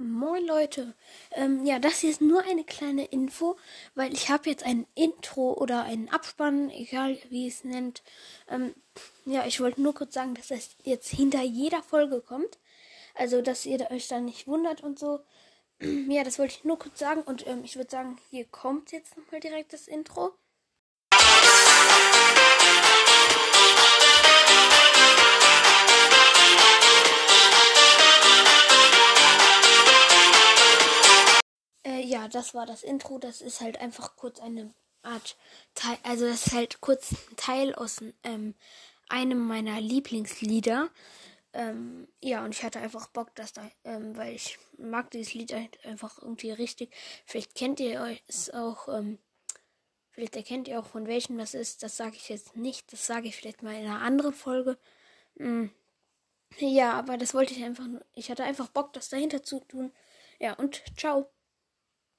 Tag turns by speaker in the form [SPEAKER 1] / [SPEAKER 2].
[SPEAKER 1] Moin Leute, ähm, ja, das hier ist nur eine kleine Info, weil ich habe jetzt ein Intro oder einen Abspann, egal wie es nennt. Ähm, ja, ich wollte nur kurz sagen, dass das jetzt hinter jeder Folge kommt. Also, dass ihr euch da nicht wundert und so. ja, das wollte ich nur kurz sagen und ähm, ich würde sagen, hier kommt jetzt nochmal direkt das Intro. Ja, das war das Intro. Das ist halt einfach kurz eine Art Teil, also das ist halt kurz ein Teil aus ähm, einem meiner Lieblingslieder. Ähm, ja, und ich hatte einfach Bock, dass da, ähm, weil ich mag dieses Lied halt einfach irgendwie richtig. Vielleicht kennt ihr es auch, ähm, vielleicht erkennt ihr auch von welchem das ist. Das sage ich jetzt nicht. Das sage ich vielleicht mal in einer anderen Folge. Mm. Ja, aber das wollte ich einfach. Ich hatte einfach Bock, das dahinter zu tun. Ja, und ciao.